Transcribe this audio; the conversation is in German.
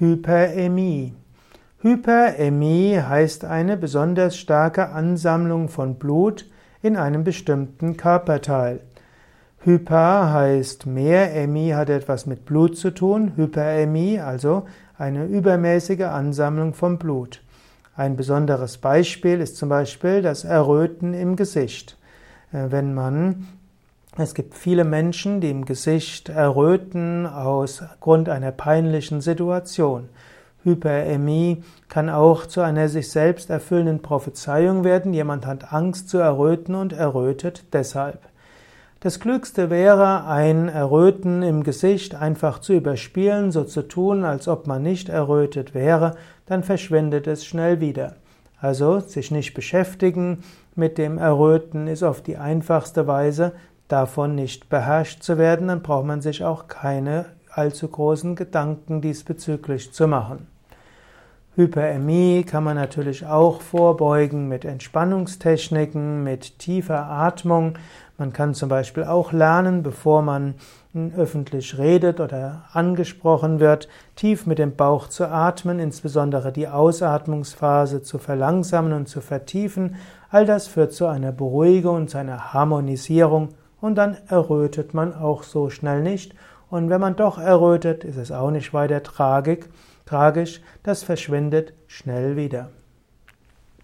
Hyperämie. Hyperämie heißt eine besonders starke Ansammlung von Blut in einem bestimmten Körperteil. Hyper heißt mehr, Ämie hat etwas mit Blut zu tun, Hyperämie also eine übermäßige Ansammlung von Blut. Ein besonderes Beispiel ist zum Beispiel das Erröten im Gesicht. Äh, wenn man es gibt viele Menschen, die im Gesicht erröten aus Grund einer peinlichen Situation. Hyperämie kann auch zu einer sich selbst erfüllenden Prophezeiung werden. Jemand hat Angst zu erröten und errötet deshalb. Das Klügste wäre, ein Erröten im Gesicht einfach zu überspielen, so zu tun, als ob man nicht errötet wäre, dann verschwindet es schnell wieder. Also sich nicht beschäftigen mit dem Erröten ist oft die einfachste Weise, davon nicht beherrscht zu werden, dann braucht man sich auch keine allzu großen Gedanken diesbezüglich zu machen. Hyperämie kann man natürlich auch vorbeugen mit Entspannungstechniken, mit tiefer Atmung. Man kann zum Beispiel auch lernen, bevor man öffentlich redet oder angesprochen wird, tief mit dem Bauch zu atmen, insbesondere die Ausatmungsphase zu verlangsamen und zu vertiefen. All das führt zu einer Beruhigung und zu einer Harmonisierung und dann errötet man auch so schnell nicht. Und wenn man doch errötet, ist es auch nicht weiter tragik, tragisch, das verschwindet schnell wieder.